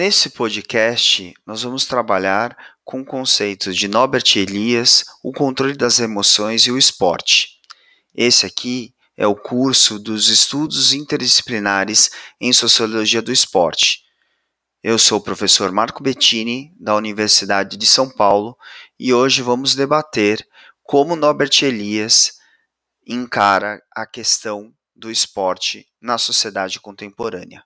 Nesse podcast, nós vamos trabalhar com conceitos de Norbert Elias, o controle das emoções e o esporte. Esse aqui é o curso dos estudos interdisciplinares em sociologia do esporte. Eu sou o professor Marco Bettini, da Universidade de São Paulo, e hoje vamos debater como Norbert Elias encara a questão do esporte na sociedade contemporânea.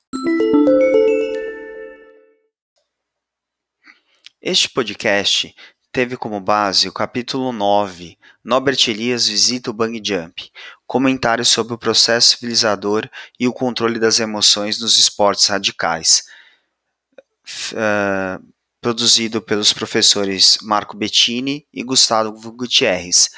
Este podcast teve como base o capítulo 9, Norbert Elias visita o bang jump, comentário sobre o processo civilizador e o controle das emoções nos esportes radicais, uh, produzido pelos professores Marco Bettini e Gustavo Gutierrez.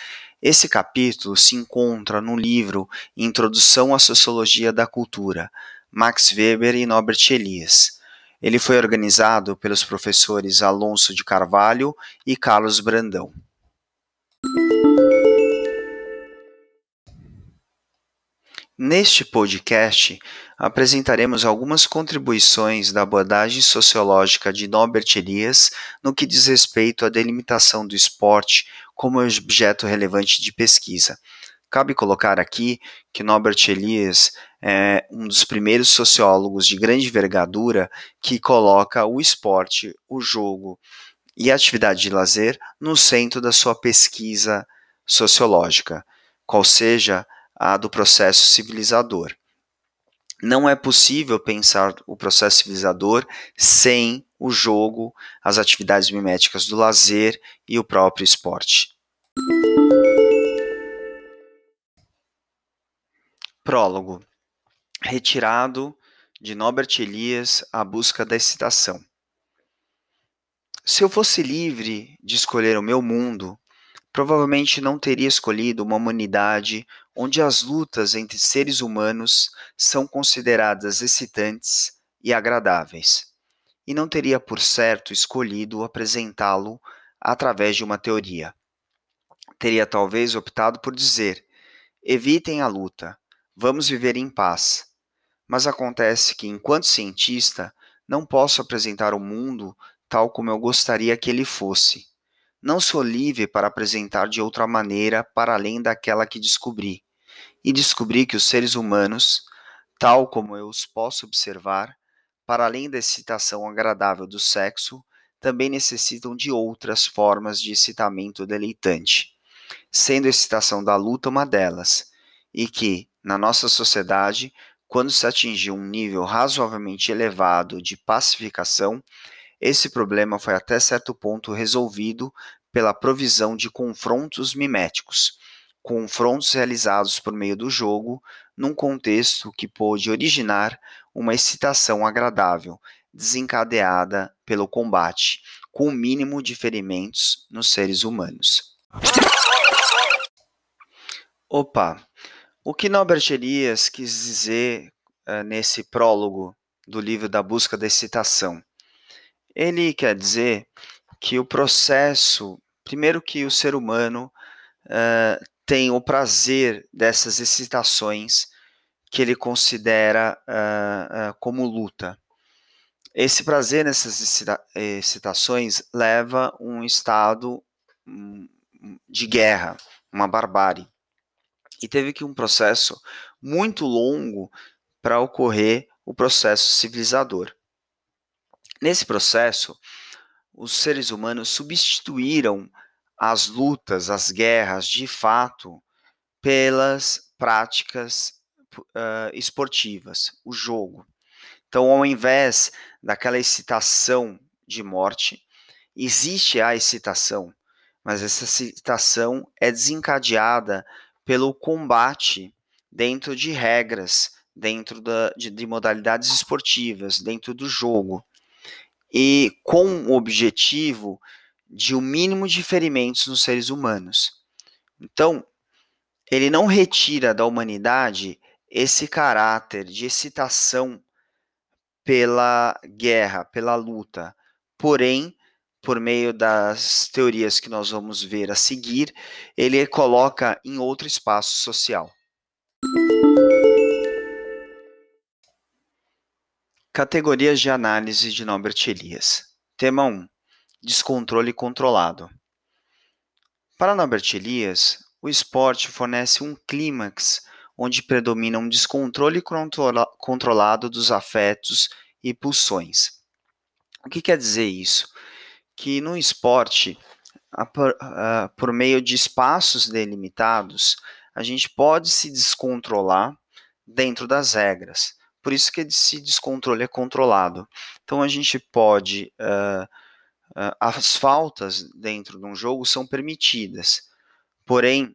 Esse capítulo se encontra no livro Introdução à Sociologia da Cultura, Max Weber e Norbert Elias. Ele foi organizado pelos professores Alonso de Carvalho e Carlos Brandão. Neste podcast, apresentaremos algumas contribuições da abordagem sociológica de Norbert Elias no que diz respeito à delimitação do esporte como objeto relevante de pesquisa. Cabe colocar aqui que Norbert Elias é um dos primeiros sociólogos de grande envergadura que coloca o esporte, o jogo e a atividade de lazer no centro da sua pesquisa sociológica, qual seja a do processo civilizador. Não é possível pensar o processo civilizador sem o jogo, as atividades miméticas do lazer e o próprio esporte. Prólogo retirado de Norbert Elias A Busca da Excitação. Se eu fosse livre de escolher o meu mundo, provavelmente não teria escolhido uma humanidade onde as lutas entre seres humanos são consideradas excitantes e agradáveis, e não teria por certo escolhido apresentá-lo através de uma teoria. Teria talvez optado por dizer: evitem a luta, vamos viver em paz. Mas acontece que, enquanto cientista, não posso apresentar o mundo tal como eu gostaria que ele fosse. Não sou livre para apresentar de outra maneira para além daquela que descobri. E descobri que os seres humanos, tal como eu os posso observar, para além da excitação agradável do sexo, também necessitam de outras formas de excitamento deleitante, sendo a excitação da luta uma delas, e que, na nossa sociedade, quando se atingiu um nível razoavelmente elevado de pacificação, esse problema foi até certo ponto resolvido pela provisão de confrontos miméticos, confrontos realizados por meio do jogo, num contexto que pôde originar uma excitação agradável, desencadeada pelo combate, com o mínimo de ferimentos nos seres humanos. Opa, o que Norbert Elias quis dizer uh, nesse prólogo do livro da busca da excitação? Ele quer dizer que o processo, primeiro que o ser humano uh, tem o prazer dessas excitações que ele considera uh, como luta. Esse prazer nessas excitações leva um estado hum, de guerra, uma barbárie e teve que um processo muito longo para ocorrer o processo civilizador. Nesse processo, os seres humanos substituíram as lutas, as guerras, de fato, pelas práticas uh, esportivas, o jogo. Então, ao invés daquela excitação de morte, existe a excitação, mas essa excitação é desencadeada pelo combate dentro de regras, dentro da, de, de modalidades esportivas, dentro do jogo, e com o objetivo de o um mínimo de ferimentos nos seres humanos. Então, ele não retira da humanidade esse caráter de excitação pela guerra, pela luta, porém por meio das teorias que nós vamos ver a seguir, ele coloca em outro espaço social. Categorias de análise de Norbert Elias. Tema 1. Descontrole controlado. Para Norbert Elias, o esporte fornece um clímax onde predomina um descontrole controla controlado dos afetos e pulsões. O que quer dizer isso? Que no esporte, por meio de espaços delimitados, a gente pode se descontrolar dentro das regras. Por isso que esse descontrole é controlado. Então a gente pode. Uh, uh, as faltas dentro de um jogo são permitidas, porém,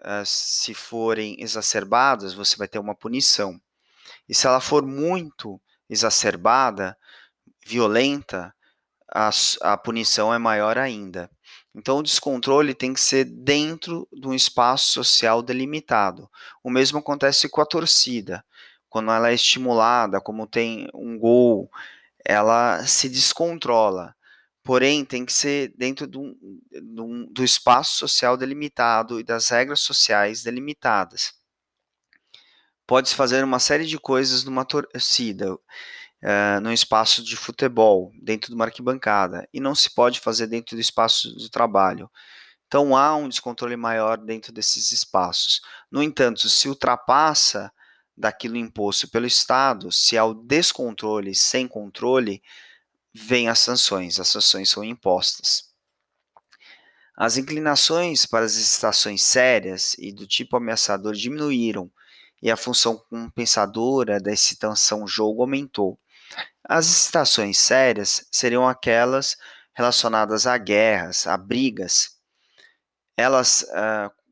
uh, se forem exacerbadas, você vai ter uma punição. E se ela for muito exacerbada, violenta, a, a punição é maior ainda. Então, o descontrole tem que ser dentro de um espaço social delimitado. O mesmo acontece com a torcida quando ela é estimulada, como tem um gol, ela se descontrola. Porém, tem que ser dentro do, do, do espaço social delimitado e das regras sociais delimitadas. Pode-se fazer uma série de coisas numa torcida, uh, no espaço de futebol, dentro de uma arquibancada, e não se pode fazer dentro do espaço de trabalho. Então há um descontrole maior dentro desses espaços. No entanto, se ultrapassa daquilo imposto pelo Estado, se há o descontrole sem controle, vem as sanções, as sanções são impostas. As inclinações para as estações sérias e do tipo ameaçador diminuíram e a função compensadora da excitação jogo aumentou. As excitações sérias seriam aquelas relacionadas a guerras, a brigas. Elas,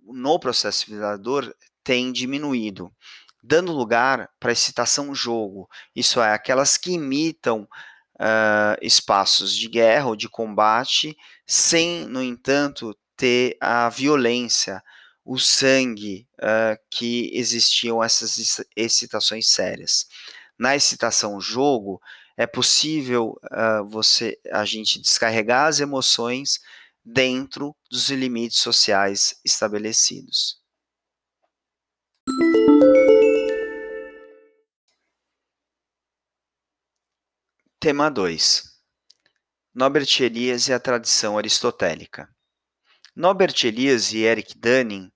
no processo civilizador, têm diminuído dando lugar para excitação jogo, isso é, aquelas que imitam uh, espaços de guerra ou de combate, sem, no entanto, ter a violência, o sangue uh, que existiam essas excitações sérias. Na excitação jogo, é possível uh, você a gente descarregar as emoções dentro dos limites sociais estabelecidos. Tema 2 Norbert Elias e a tradição aristotélica. Norbert Elias e Eric Dunning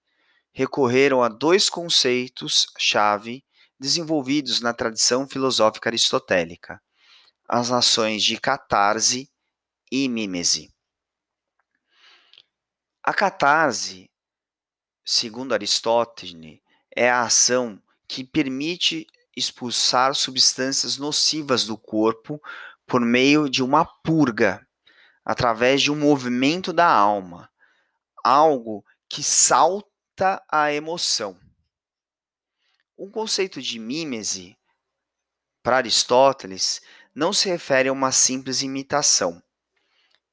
recorreram a dois conceitos-chave desenvolvidos na tradição filosófica aristotélica: as nações de catarse e mímese. A catarse, segundo Aristóteles, é a ação que permite expulsar substâncias nocivas do corpo por meio de uma purga, através de um movimento da alma, algo que salta a emoção. O conceito de mímese, para Aristóteles, não se refere a uma simples imitação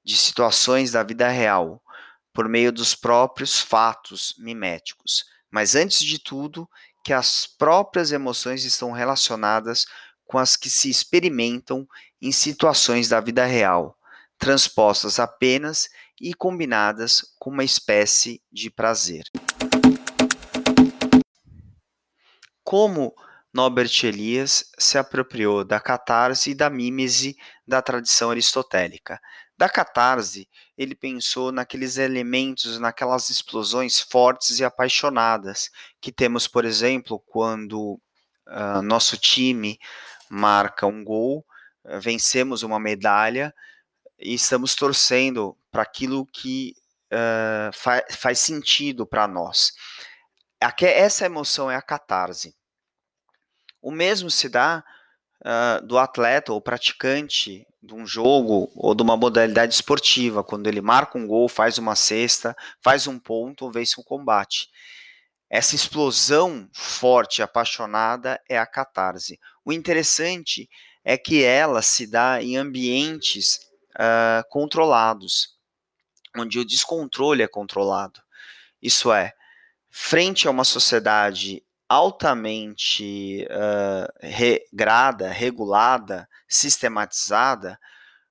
de situações da vida real por meio dos próprios fatos miméticos, mas antes de tudo, que as próprias emoções estão relacionadas com as que se experimentam em situações da vida real, transpostas apenas e combinadas com uma espécie de prazer. Como Norbert Elias se apropriou da catarse e da mímese da tradição aristotélica, da catarse, ele pensou naqueles elementos, naquelas explosões fortes e apaixonadas que temos, por exemplo, quando uh, nosso time marca um gol, vencemos uma medalha e estamos torcendo para aquilo que uh, fa faz sentido para nós. Essa emoção é a catarse. O mesmo se dá uh, do atleta ou praticante de um jogo ou de uma modalidade esportiva, quando ele marca um gol, faz uma cesta, faz um ponto ou vence um combate. Essa explosão forte, apaixonada, é a catarse. O interessante é que ela se dá em ambientes uh, controlados, onde o descontrole é controlado. Isso é, frente a uma sociedade altamente uh, regrada, regulada, sistematizada,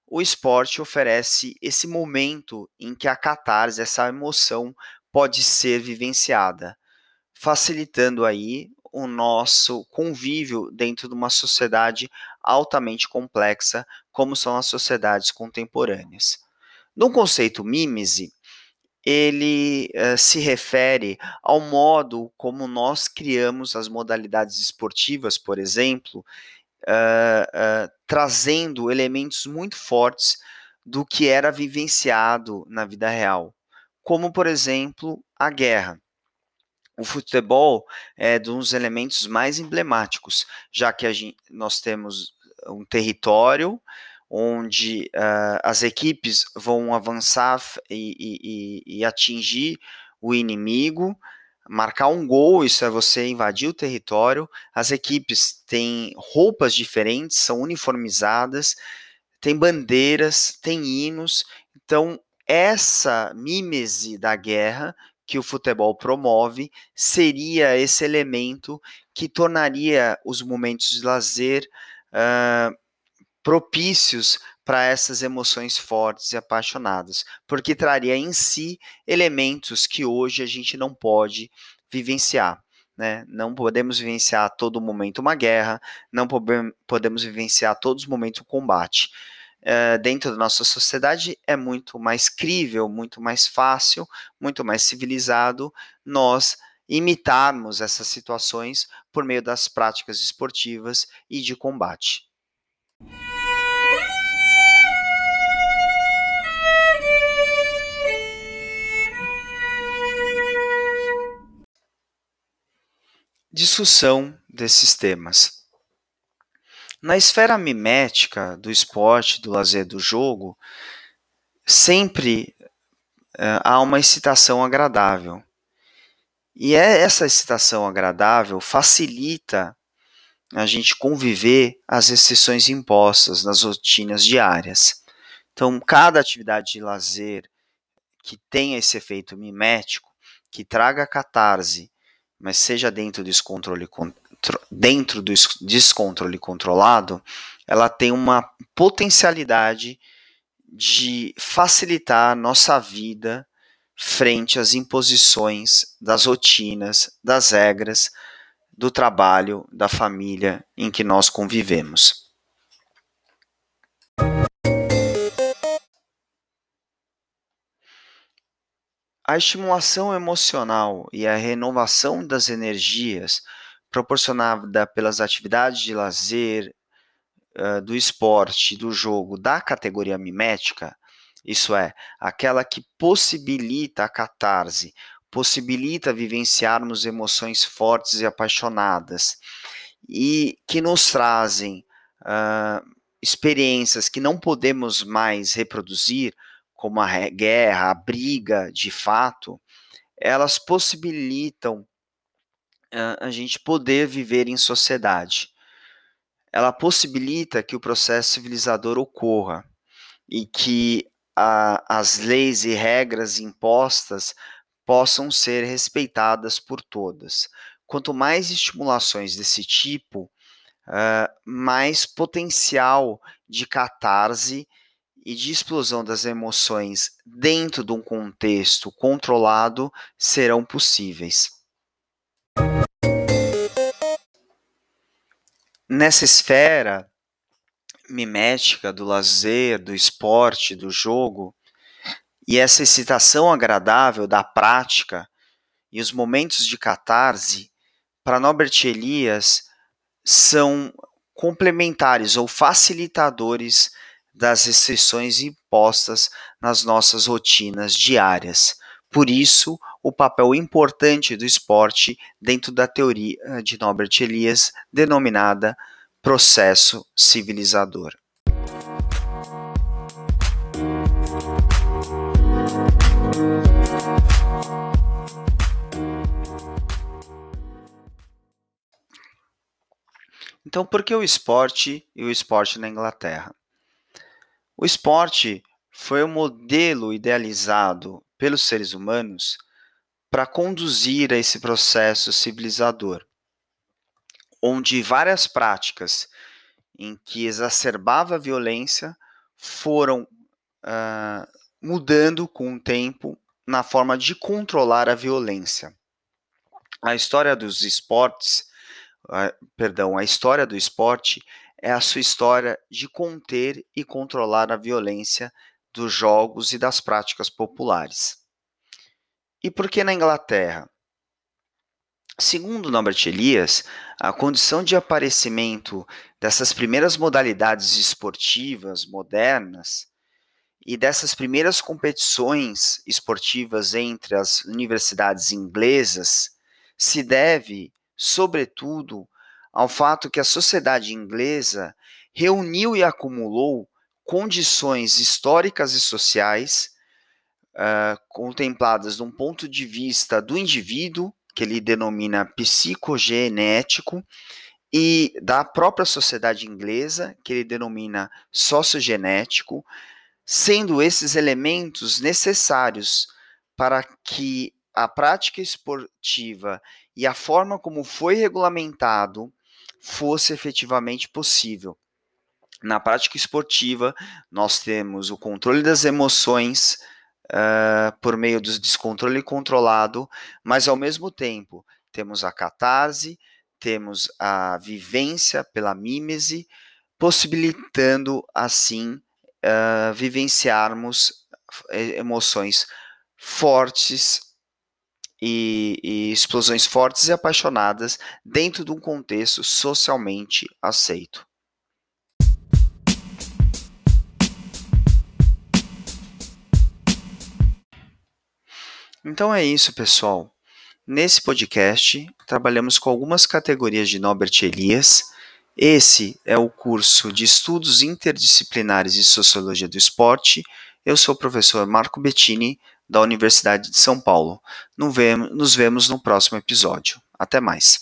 o esporte oferece esse momento em que a catarse, essa emoção, pode ser vivenciada, facilitando aí o nosso convívio dentro de uma sociedade altamente complexa, como são as sociedades contemporâneas. No conceito mímese, ele uh, se refere ao modo como nós criamos as modalidades esportivas, por exemplo, uh, uh, trazendo elementos muito fortes do que era vivenciado na vida real, como, por exemplo, a guerra. O futebol é um dos elementos mais emblemáticos, já que gente, nós temos um território onde uh, as equipes vão avançar e, e, e, atingir o inimigo, marcar um gol, isso é você invadir o território. As equipes têm roupas diferentes, são uniformizadas, tem bandeiras, tem hinos. Então, essa mímese da guerra que o futebol promove seria esse elemento que tornaria os momentos de lazer uh, propícios para essas emoções fortes e apaixonadas, porque traria em si elementos que hoje a gente não pode vivenciar. Né? Não podemos vivenciar a todo momento uma guerra, não podemos vivenciar a todos os momentos um combate. Uh, dentro da nossa sociedade é muito mais crível, muito mais fácil, muito mais civilizado nós imitarmos essas situações por meio das práticas esportivas e de combate. Discussão desses temas. Na esfera mimética do esporte, do lazer, do jogo, sempre uh, há uma excitação agradável. E é essa excitação agradável facilita a gente conviver as restrições impostas nas rotinas diárias. Então, cada atividade de lazer que tenha esse efeito mimético, que traga catarse mas seja dentro do descontrole, dentro do descontrole controlado, ela tem uma potencialidade de facilitar a nossa vida frente às imposições das rotinas, das regras, do trabalho, da família em que nós convivemos. A estimulação emocional e a renovação das energias proporcionada pelas atividades de lazer, do esporte, do jogo, da categoria mimética, isso é, aquela que possibilita a catarse, possibilita vivenciarmos emoções fortes e apaixonadas e que nos trazem uh, experiências que não podemos mais reproduzir, como a guerra, a briga de fato, elas possibilitam a gente poder viver em sociedade. Ela possibilita que o processo civilizador ocorra e que a, as leis e regras impostas possam ser respeitadas por todas. Quanto mais estimulações desse tipo, uh, mais potencial de catarse e de explosão das emoções dentro de um contexto controlado serão possíveis. Nessa esfera mimética do lazer, do esporte, do jogo, e essa excitação agradável da prática e os momentos de catarse, para Norbert Elias, são complementares ou facilitadores das restrições impostas nas nossas rotinas diárias. Por isso, o papel importante do esporte dentro da teoria de Norbert Elias, denominada processo civilizador. Então, por que o esporte e o esporte na Inglaterra? O esporte foi o modelo idealizado pelos seres humanos para conduzir a esse processo civilizador, onde várias práticas em que exacerbava a violência foram uh, mudando com o tempo na forma de controlar a violência. A história dos esportes, uh, perdão, a história do esporte é a sua história de conter e controlar a violência dos jogos e das práticas populares. E por que na Inglaterra? Segundo Norbert Elias, a condição de aparecimento dessas primeiras modalidades esportivas modernas e dessas primeiras competições esportivas entre as universidades inglesas se deve, sobretudo, ao fato que a sociedade inglesa reuniu e acumulou condições históricas e sociais uh, contempladas de um ponto de vista do indivíduo, que ele denomina psicogenético, e da própria sociedade inglesa, que ele denomina sociogenético, sendo esses elementos necessários para que a prática esportiva e a forma como foi regulamentado fosse efetivamente possível. Na prática esportiva, nós temos o controle das emoções uh, por meio do descontrole controlado, mas ao mesmo tempo temos a catarse, temos a vivência pela mímese, possibilitando assim uh, vivenciarmos eh, emoções fortes e, e, explosões fortes e apaixonadas dentro de um contexto socialmente aceito. Então é isso, pessoal. Nesse podcast, trabalhamos com algumas categorias de Norbert Elias. Esse é o curso de Estudos Interdisciplinares e Sociologia do Esporte. Eu sou o professor Marco Bettini, da Universidade de São Paulo. Nos vemos no próximo episódio. Até mais.